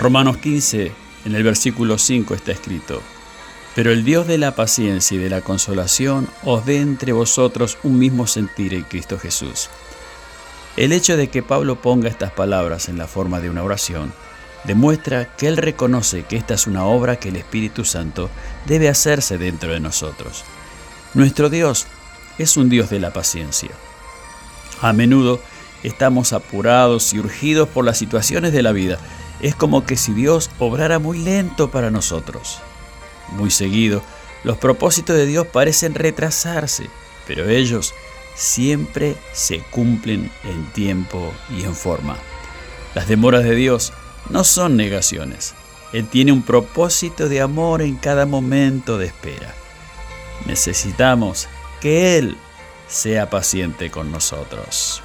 Romanos 15, en el versículo 5 está escrito, Pero el Dios de la paciencia y de la consolación os dé entre vosotros un mismo sentir en Cristo Jesús. El hecho de que Pablo ponga estas palabras en la forma de una oración demuestra que él reconoce que esta es una obra que el Espíritu Santo debe hacerse dentro de nosotros. Nuestro Dios es un Dios de la paciencia. A menudo estamos apurados y urgidos por las situaciones de la vida. Es como que si Dios obrara muy lento para nosotros. Muy seguido, los propósitos de Dios parecen retrasarse, pero ellos siempre se cumplen en tiempo y en forma. Las demoras de Dios no son negaciones. Él tiene un propósito de amor en cada momento de espera. Necesitamos que Él sea paciente con nosotros.